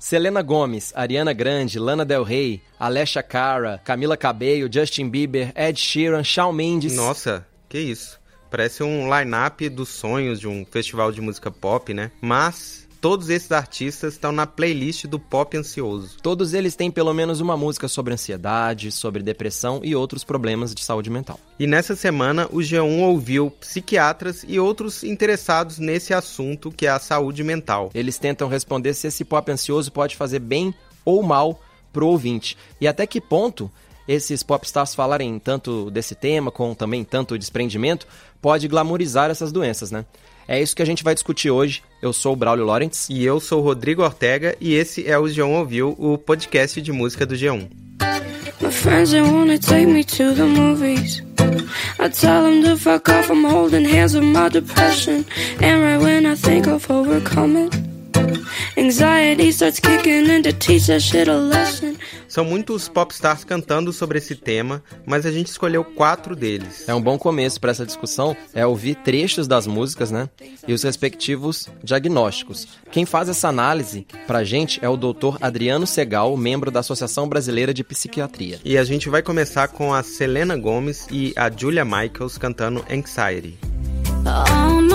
Selena Gomes, Ariana Grande, Lana Del Rey, Alessia Cara, Camila Cabello, Justin Bieber, Ed Sheeran, Shawn Mendes. Nossa, que isso. Parece um line-up dos sonhos de um festival de música pop, né? Mas todos esses artistas estão na playlist do Pop Ansioso. Todos eles têm pelo menos uma música sobre ansiedade, sobre depressão e outros problemas de saúde mental. E nessa semana o G1 ouviu psiquiatras e outros interessados nesse assunto que é a saúde mental. Eles tentam responder se esse pop ansioso pode fazer bem ou mal pro ouvinte. E até que ponto esses popstars falarem tanto desse tema, com também tanto desprendimento, pode glamorizar essas doenças, né? É isso que a gente vai discutir hoje. Eu sou o Braulio Lawrence. E eu sou o Rodrigo Ortega e esse é o G1 Ouviu, o podcast de música do G1. My friends they wanna take me to the movies. I tell them to fuck off, I'm holding hands with my depression. And right when I think of overcoming, anxiety starts kicking in to teach that shit a lesson. São muitos popstars cantando sobre esse tema, mas a gente escolheu quatro deles. É um bom começo para essa discussão é ouvir trechos das músicas, né? E os respectivos diagnósticos. Quem faz essa análise pra gente é o Dr. Adriano Segal, membro da Associação Brasileira de Psiquiatria. E a gente vai começar com a Selena Gomes e a Julia Michaels cantando Anxiety. All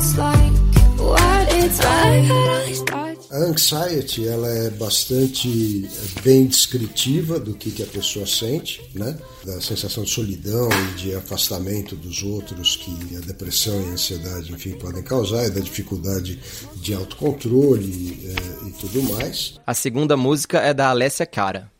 it's like, what it's like. All these thoughts. A anxiety ela é bastante é, bem descritiva do que, que a pessoa sente, né? Da sensação de solidão e de afastamento dos outros que a depressão e a ansiedade, enfim, podem causar, e da dificuldade de autocontrole é, e tudo mais. A segunda música é da Alessia Cara.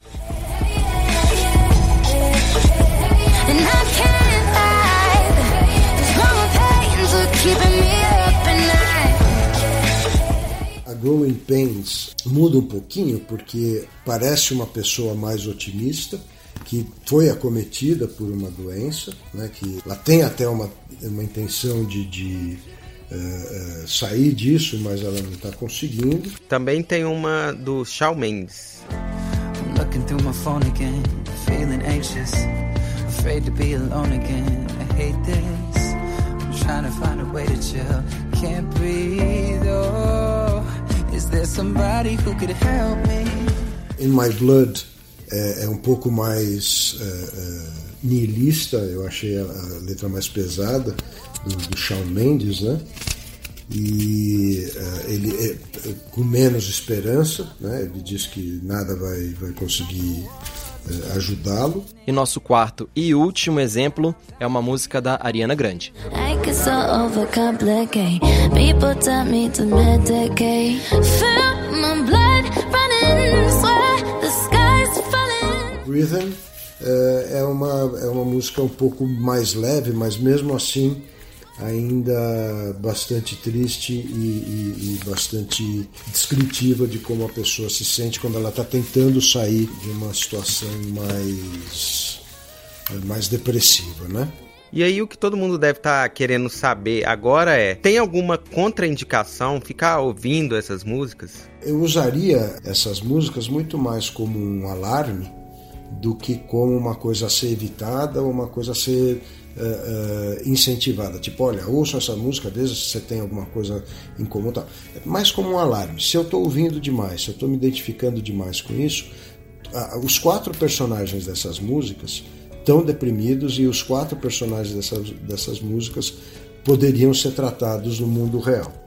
Growing Pains muda um pouquinho porque parece uma pessoa mais otimista que foi acometida por uma doença, né, que ela tem até uma, uma intenção de, de eh, sair disso, mas ela não está conseguindo. Também tem uma do Shawn Mendes. I'm looking through my phone again, feeling anxious, afraid to be alone again. I hate this. I'm trying to find a way to chill, can't breathe. Oh, is there somebody who could help me? In My Blood é, é um pouco mais é, é, nihilista, eu achei a, a letra mais pesada do, do Shawn Mendes, né? E é, ele é, com menos esperança, né? Ele diz que nada vai, vai conseguir é, ajudá-lo. E nosso quarto e último exemplo é uma música da Ariana Grande. Rhythm é, é uma, é uma música um pouco mais leve, mas mesmo assim ainda bastante triste e, e- e bastante descritiva de como a pessoa se sente quando ela está tentando sair de uma situação mais, mais depressiva, né? E aí o que todo mundo deve estar querendo saber agora é: tem alguma contraindicação ficar ouvindo essas músicas? Eu usaria essas músicas muito mais como um alarme do que como uma coisa a ser evitada ou uma coisa a ser eh, incentivada. Tipo, olha, ouça essa música, desde se você tem alguma coisa em comum. Tá. É mais como um alarme. Se eu estou ouvindo demais, se eu estou me identificando demais com isso, ah, os quatro personagens dessas músicas estão deprimidos e os quatro personagens dessas, dessas músicas poderiam ser tratados no mundo real.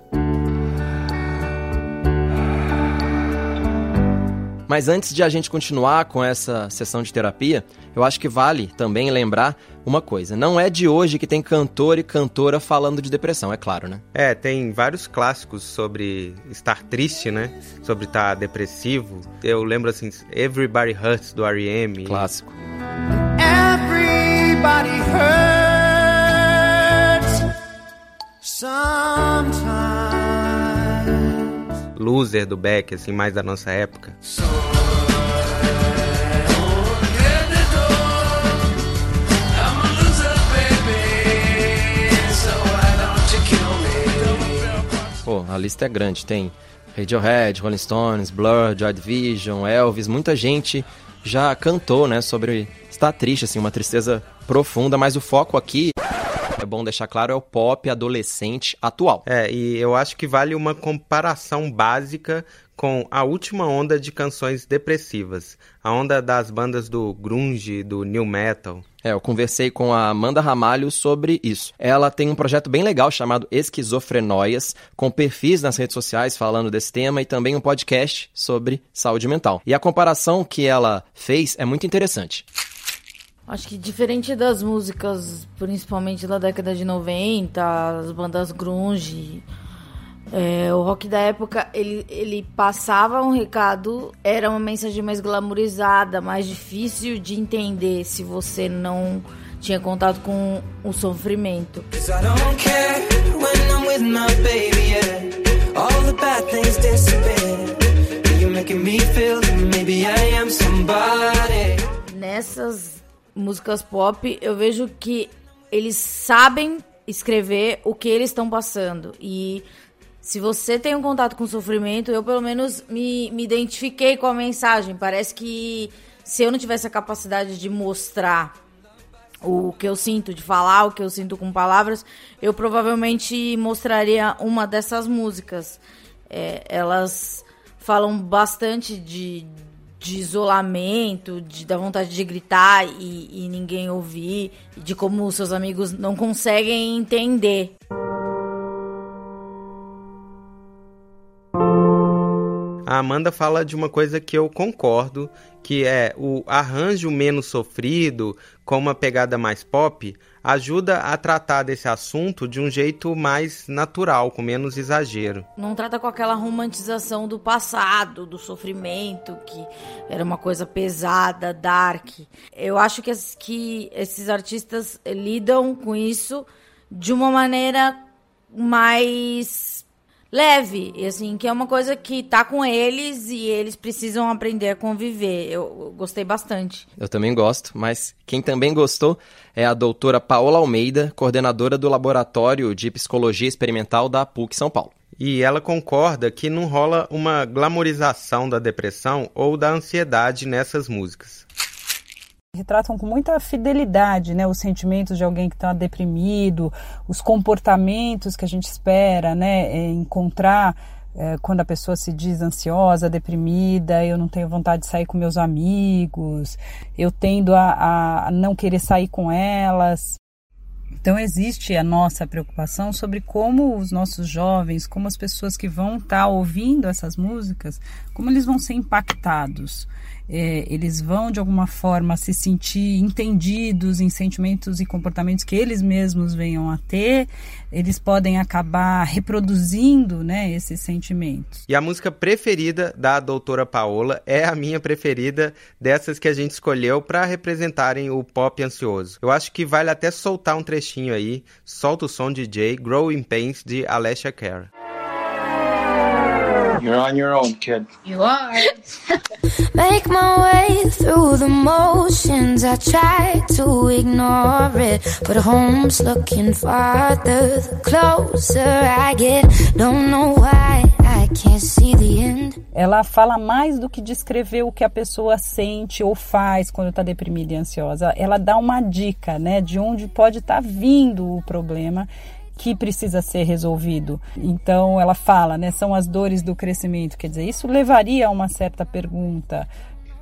Mas antes de a gente continuar com essa sessão de terapia, eu acho que vale também lembrar uma coisa. Não é de hoje que tem cantor e cantora falando de depressão, é claro, né? É, tem vários clássicos sobre estar triste, né? Sobre estar depressivo. Eu lembro assim, Everybody Hurts do R.E.M. Clássico. Everybody hurts sometimes. Loser do Beck, assim, mais da nossa época. Pô, a lista é grande. Tem Radiohead, Rolling Stones, Blur, Joy Division, Elvis, muita gente já cantou, né, sobre estar triste, assim, uma tristeza profunda, mas o foco aqui é bom deixar claro, é o pop adolescente atual. É, e eu acho que vale uma comparação básica com a última onda de canções depressivas, a onda das bandas do grunge, do new metal. É, eu conversei com a Amanda Ramalho sobre isso. Ela tem um projeto bem legal chamado Esquizofrenóias, com perfis nas redes sociais falando desse tema e também um podcast sobre saúde mental. E a comparação que ela fez é muito interessante. Acho que diferente das músicas, principalmente da década de 90, as bandas grunge, é, o rock da época, ele, ele passava um recado, era uma mensagem mais glamourizada, mais difícil de entender se você não tinha contato com o sofrimento. Nessas músicas pop, eu vejo que eles sabem escrever o que eles estão passando. E se você tem um contato com sofrimento, eu pelo menos me, me identifiquei com a mensagem. Parece que se eu não tivesse a capacidade de mostrar o que eu sinto, de falar o que eu sinto com palavras, eu provavelmente mostraria uma dessas músicas. É, elas falam bastante de, de isolamento, de, da vontade de gritar e, e ninguém ouvir, de como seus amigos não conseguem entender. A Amanda fala de uma coisa que eu concordo, que é o arranjo menos sofrido, com uma pegada mais pop, ajuda a tratar desse assunto de um jeito mais natural, com menos exagero. Não trata com aquela romantização do passado, do sofrimento, que era uma coisa pesada, dark. Eu acho que, que esses artistas lidam com isso de uma maneira mais leve, e assim, que é uma coisa que tá com eles e eles precisam aprender a conviver. Eu, gostei bastante. Eu também gosto, mas quem também gostou é a doutora Paola Almeida, coordenadora do Laboratório de Psicologia Experimental da PUC São Paulo. E ela concorda que não rola uma glamorização da depressão ou da ansiedade nessas músicas retratam com muita fidelidade né, os sentimentos de alguém que está deprimido, os comportamentos que a gente espera né, é encontrar é, quando a pessoa se diz ansiosa, deprimida, eu não tenho vontade de sair com meus amigos, eu tendo a, a não querer sair com elas. Então existe a nossa preocupação sobre como os nossos jovens, como as pessoas que vão estar tá ouvindo essas músicas, como eles vão ser impactados é, eles vão de alguma forma se sentir entendidos em sentimentos e comportamentos que eles mesmos venham a ter, eles podem acabar reproduzindo né, esses sentimentos. E a música preferida da doutora Paola é a minha preferida dessas que a gente escolheu para representarem o pop ansioso. Eu acho que vale até soltar um trechinho aí. Solta o som DJ Growing Pains de Alessia Cara. You're on your own, kid. You are. Make my way through the motions. I try to ignore it, but home's looking farther the closer I get. Don't know why I can't see the end. Ela fala mais do que descrever o que a pessoa sente ou faz quando está deprimida e ansiosa. Ela dá uma dica, né, de onde pode estar tá vindo o problema que precisa ser resolvido. Então ela fala, né, são as dores do crescimento. Quer dizer, isso levaria a uma certa pergunta.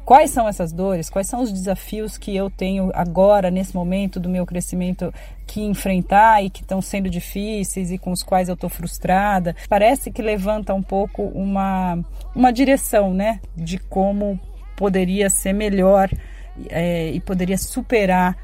Quais são essas dores? Quais são os desafios que eu tenho agora, nesse momento do meu crescimento, que enfrentar e que estão sendo difíceis e com os quais eu estou frustrada? Parece que levanta um pouco uma, uma direção, né? De como poderia ser melhor é, e poderia superar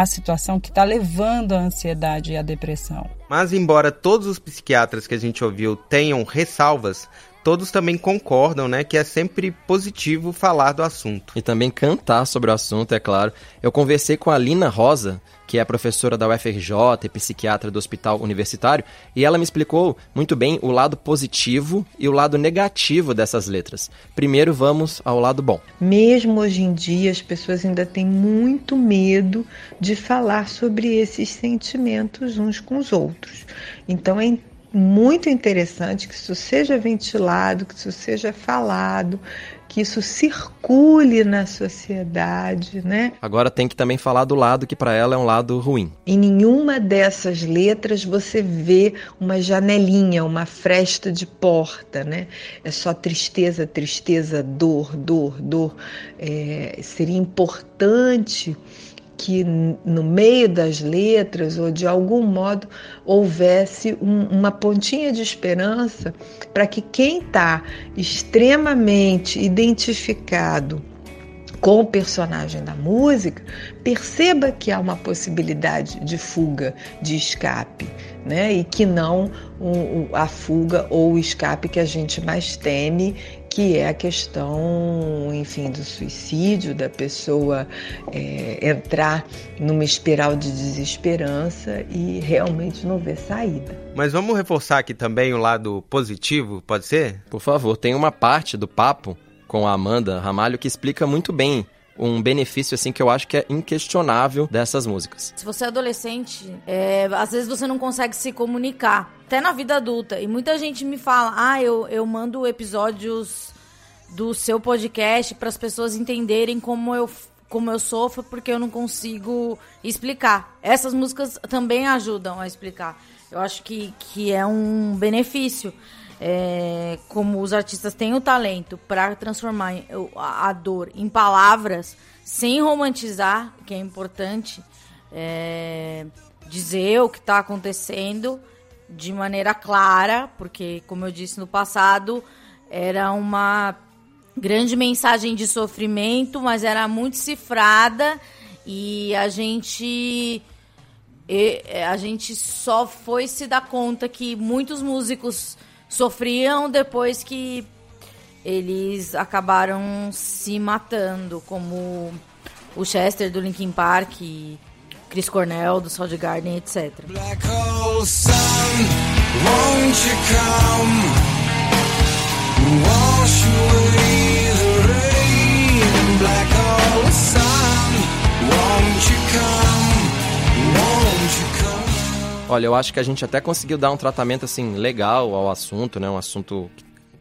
a situação que está levando à ansiedade e à depressão. Mas, embora todos os psiquiatras que a gente ouviu tenham ressalvas, todos também concordam, né, que é sempre positivo falar do assunto. E também cantar sobre o assunto, é claro. Eu conversei com a Lina Rosa, que é professora da UFRJ e psiquiatra do Hospital Universitário, e ela me explicou muito bem o lado positivo e o lado negativo dessas letras. Primeiro vamos ao lado bom. Mesmo hoje em dia, as pessoas ainda têm muito medo de falar sobre esses sentimentos uns com os outros. Então é muito interessante que isso seja ventilado, que isso seja falado, que isso circule na sociedade, né? Agora tem que também falar do lado que para ela é um lado ruim. Em nenhuma dessas letras você vê uma janelinha, uma fresta de porta, né? É só tristeza, tristeza, dor, dor, dor. É, seria importante que no meio das letras ou de algum modo houvesse um, uma pontinha de esperança para que quem está extremamente identificado com o personagem da música, perceba que há uma possibilidade de fuga, de escape, né? E que não a fuga ou o escape que a gente mais teme, que é a questão, enfim, do suicídio, da pessoa é, entrar numa espiral de desesperança e realmente não ver saída. Mas vamos reforçar aqui também o lado positivo, pode ser? Por favor, tem uma parte do papo com a Amanda Ramalho que explica muito bem um benefício assim que eu acho que é inquestionável dessas músicas. Se você é adolescente, é, às vezes você não consegue se comunicar, até na vida adulta. E muita gente me fala: "Ah, eu, eu mando episódios do seu podcast para as pessoas entenderem como eu como eu sofro porque eu não consigo explicar. Essas músicas também ajudam a explicar. Eu acho que, que é um benefício é, como os artistas têm o talento para transformar a dor em palavras sem romantizar, que é importante, é, dizer o que está acontecendo de maneira clara, porque, como eu disse no passado, era uma grande mensagem de sofrimento, mas era muito cifrada e a gente a gente só foi se dar conta que muitos músicos sofriam depois que eles acabaram se matando, como o Chester do Linkin Park, Chris Cornell do Soundgarden, etc. Black hole sun, won't you come? Wash away the rain. Black hole sun, won't you come? Won't you come? Olha, eu acho que a gente até conseguiu dar um tratamento assim legal ao assunto, né? Um assunto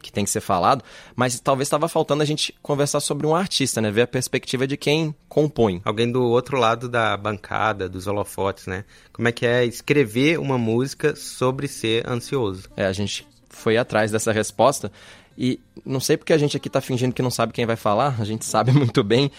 que tem que ser falado, mas talvez estava faltando a gente conversar sobre um artista, né? Ver a perspectiva de quem compõe. Alguém do outro lado da bancada, dos holofotes, né? Como é que é escrever uma música sobre ser ansioso? É, a gente foi atrás dessa resposta e não sei porque a gente aqui está fingindo que não sabe quem vai falar, a gente sabe muito bem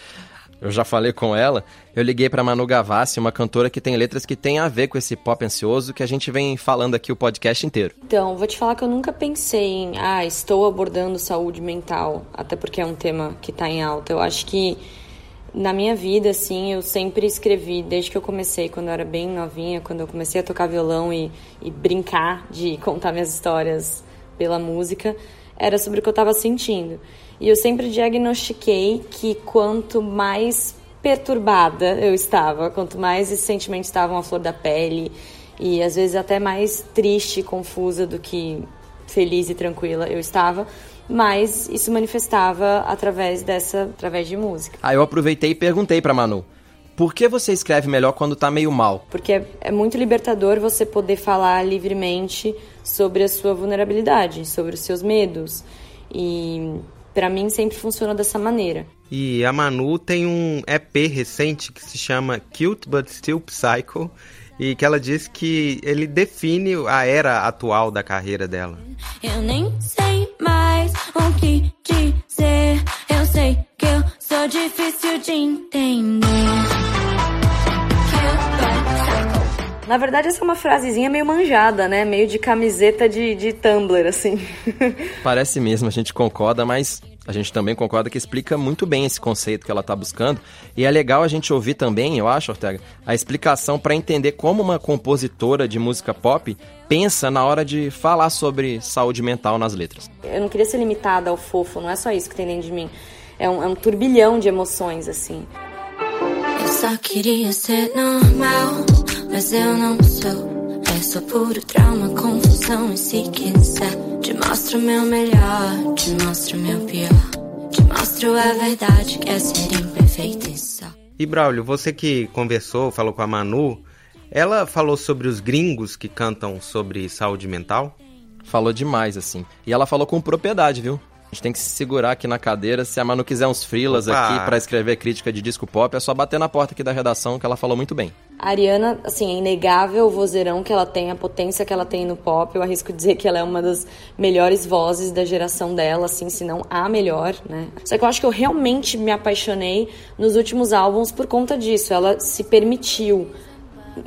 eu já falei com ela, eu liguei para Manu Gavassi, uma cantora que tem letras que tem a ver com esse pop ansioso que a gente vem falando aqui o podcast inteiro. Então, vou te falar que eu nunca pensei em, ah, estou abordando saúde mental, até porque é um tema que está em alta. Eu acho que na minha vida, assim, eu sempre escrevi, desde que eu comecei, quando eu era bem novinha, quando eu comecei a tocar violão e, e brincar de contar minhas histórias pela música, era sobre o que eu estava sentindo. E eu sempre diagnostiquei que quanto mais perturbada eu estava, quanto mais esses sentimentos estavam à flor da pele e às vezes até mais triste, confusa do que feliz e tranquila eu estava, mais isso manifestava através dessa, através de música. Aí eu aproveitei e perguntei para Manu. Por que você escreve melhor quando tá meio mal? Porque é, é muito libertador você poder falar livremente sobre a sua vulnerabilidade, sobre os seus medos. E para mim sempre funcionou dessa maneira. E a Manu tem um EP recente que se chama Cute But Still Psycho e que ela diz que ele define a era atual da carreira dela. Eu nem sei mais o que dizer, eu sei que eu sou difícil de entender. Na verdade, essa é uma frasezinha meio manjada, né? Meio de camiseta de, de Tumblr, assim. Parece mesmo, a gente concorda, mas a gente também concorda que explica muito bem esse conceito que ela está buscando. E é legal a gente ouvir também, eu acho, Ortega, a explicação para entender como uma compositora de música pop pensa na hora de falar sobre saúde mental nas letras. Eu não queria ser limitada ao fofo, não é só isso que tem dentro de mim. É um, é um turbilhão de emoções, assim. Eu só queria ser normal mas eu não sou. É só puro trauma, confusão. E se quiser, te mostro meu melhor, te mostro meu pior. Te mostro a verdade que é ser imperfeito e só. E Braulio, você que conversou, falou com a Manu, Ela falou sobre os gringos que cantam sobre saúde mental? Falou demais, assim. E ela falou com propriedade, viu? A gente tem que se segurar aqui na cadeira. Se a Manu quiser uns frilas Opa! aqui pra escrever crítica de disco pop, é só bater na porta aqui da redação que ela falou muito bem. A Ariana, assim, é inegável o vozeirão que ela tem, a potência que ela tem no pop. Eu arrisco dizer que ela é uma das melhores vozes da geração dela, assim, se não a melhor, né? Só que eu acho que eu realmente me apaixonei nos últimos álbuns por conta disso. Ela se permitiu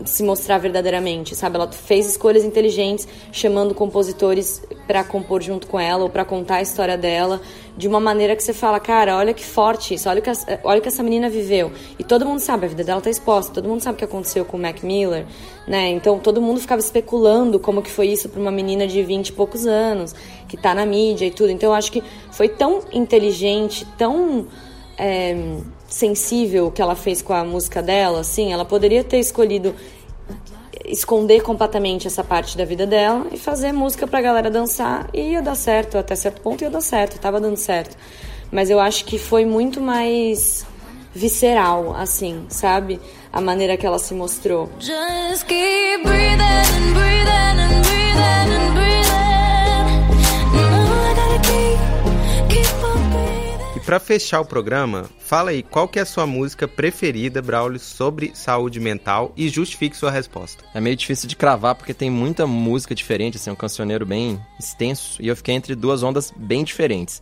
se mostrar verdadeiramente, sabe? Ela fez escolhas inteligentes, chamando compositores para compor junto com ela ou para contar a história dela de uma maneira que você fala, cara, olha que forte isso, olha que, olha que essa menina viveu. E todo mundo sabe, a vida dela tá exposta, todo mundo sabe o que aconteceu com o Mac Miller, né? Então todo mundo ficava especulando como que foi isso para uma menina de 20 e poucos anos, que tá na mídia e tudo. Então eu acho que foi tão inteligente, tão é, sensível que ela fez com a música dela, assim, ela poderia ter escolhido esconder completamente essa parte da vida dela e fazer música pra galera dançar e ia dar certo, até certo ponto ia dar certo, tava dando certo. Mas eu acho que foi muito mais visceral, assim, sabe? A maneira que ela se mostrou. Just keep breathing and breathing and breathing and breathing. Pra fechar o programa, fala aí qual que é a sua música preferida, Braulio, sobre saúde mental e justifique sua resposta. É meio difícil de cravar porque tem muita música diferente, assim, um cancioneiro bem extenso. E eu fiquei entre duas ondas bem diferentes.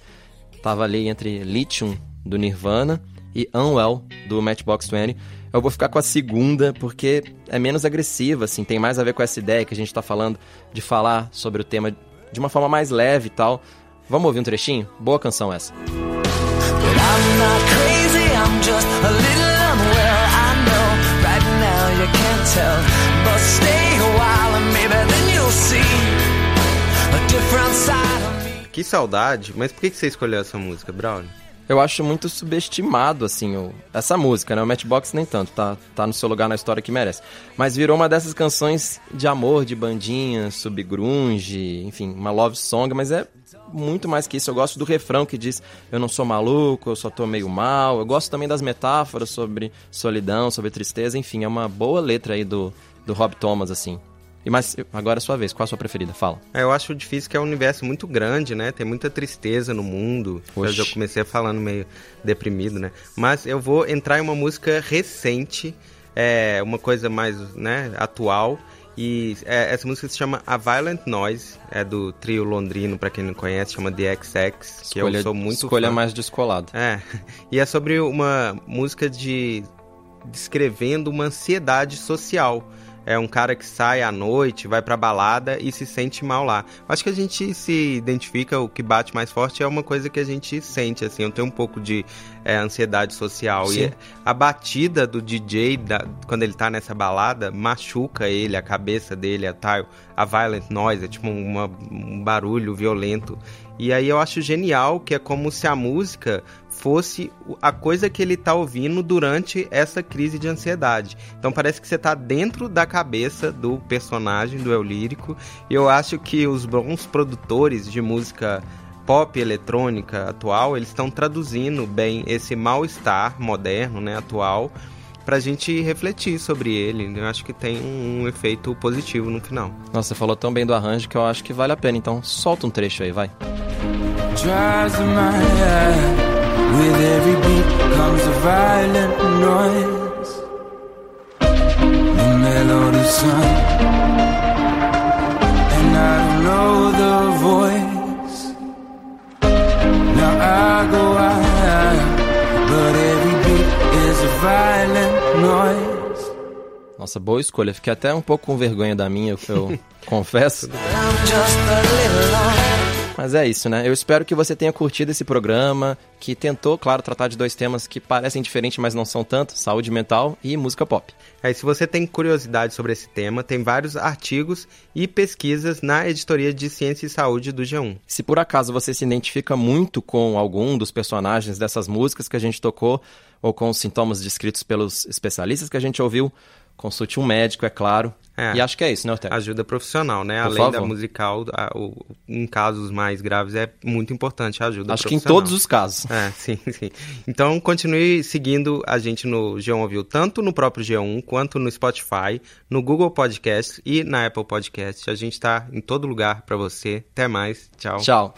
Tava ali entre Lithium, do Nirvana, e Unwell, do Matchbox 20. Eu vou ficar com a segunda porque é menos agressiva, assim, tem mais a ver com essa ideia que a gente tá falando de falar sobre o tema de uma forma mais leve e tal. Vamos ouvir um trechinho? Boa canção essa. But Que saudade, mas por que que você escolheu essa música, Braulio? Eu acho muito subestimado, assim, o- essa música, né? O Matchbox nem tanto, tá, tá no seu lugar na história que merece. Mas virou uma dessas canções de amor, de bandinha, subgrunge, enfim, uma love song, mas é muito mais que isso. Eu gosto do refrão que diz, eu não sou maluco, eu só tô meio mal. Eu gosto também das metáforas sobre solidão, sobre tristeza, enfim, é uma boa letra aí do, do Rob Thomas, assim. E mas agora é sua vez, qual a sua preferida? Fala. É, eu acho difícil que é um universo muito grande, né? Tem muita tristeza no mundo. Oxi. eu comecei falando meio deprimido, né? Mas eu vou entrar em uma música recente, é, uma coisa mais né, atual. E é, essa música se chama A Violent Noise, é do trio londrino, pra quem não conhece, chama The XX, que eu sou muito escolha fã. mais descolado. É, e é sobre uma música de descrevendo uma ansiedade social. É um cara que sai à noite, vai pra balada e se sente mal lá. Acho que a gente se identifica, o que bate mais forte é uma coisa que a gente sente, assim. Eu tenho um pouco de é, ansiedade social. Sim. E a batida do DJ, da- quando ele tá nessa balada, machuca ele, a cabeça dele, a, tal, a violent noise, é tipo uma- um barulho violento. E aí eu acho genial que é como se a música fosse a coisa que ele tá ouvindo durante essa crise de ansiedade. Então parece que você tá dentro da cabeça do personagem, do eu lírico. E eu acho que os bons produtores de música pop eletrônica atual, eles estão traduzindo bem esse mal-estar moderno, né, atual, pra gente refletir sobre ele. Eu acho que tem um, um efeito positivo no final. Nossa, você falou tão bem do arranjo que eu acho que vale a pena, então solta um trecho aí, vai. Drives in my head. With every beat comes a violent noise. The melody sung. And I don't know the voice. Now I go out, but every beat is a violent noise. Nossa, boa escolha. Fiquei até um pouco com vergonha da minha, eu, eu confesso. Mas é isso, né? Eu espero que você tenha curtido esse programa, que tentou, claro, tratar de dois temas que parecem diferentes, mas não são tanto: saúde mental e música pop. Aí, se você tem curiosidade sobre esse tema, tem vários artigos e pesquisas na editoria de Ciência e Saúde do G1. Se por acaso você se identifica muito com algum dos personagens dessas músicas que a gente tocou, ou com os sintomas descritos pelos especialistas que a gente ouviu, Consulte um médico, é claro. É. E acho que é isso, né, Otávio? Ajuda profissional, né? Por Além favor. da musical, a- o- em casos mais graves é muito importante a ajuda Acho que em profissional. todos os casos. É, sim, sim. Então continue seguindo a gente no G1 Ouviu, tanto no próprio G1, quanto no Spotify, no Google Podcast e na Apple Podcast. A gente tá em todo lugar para você. Até mais. Tchau. Tchau.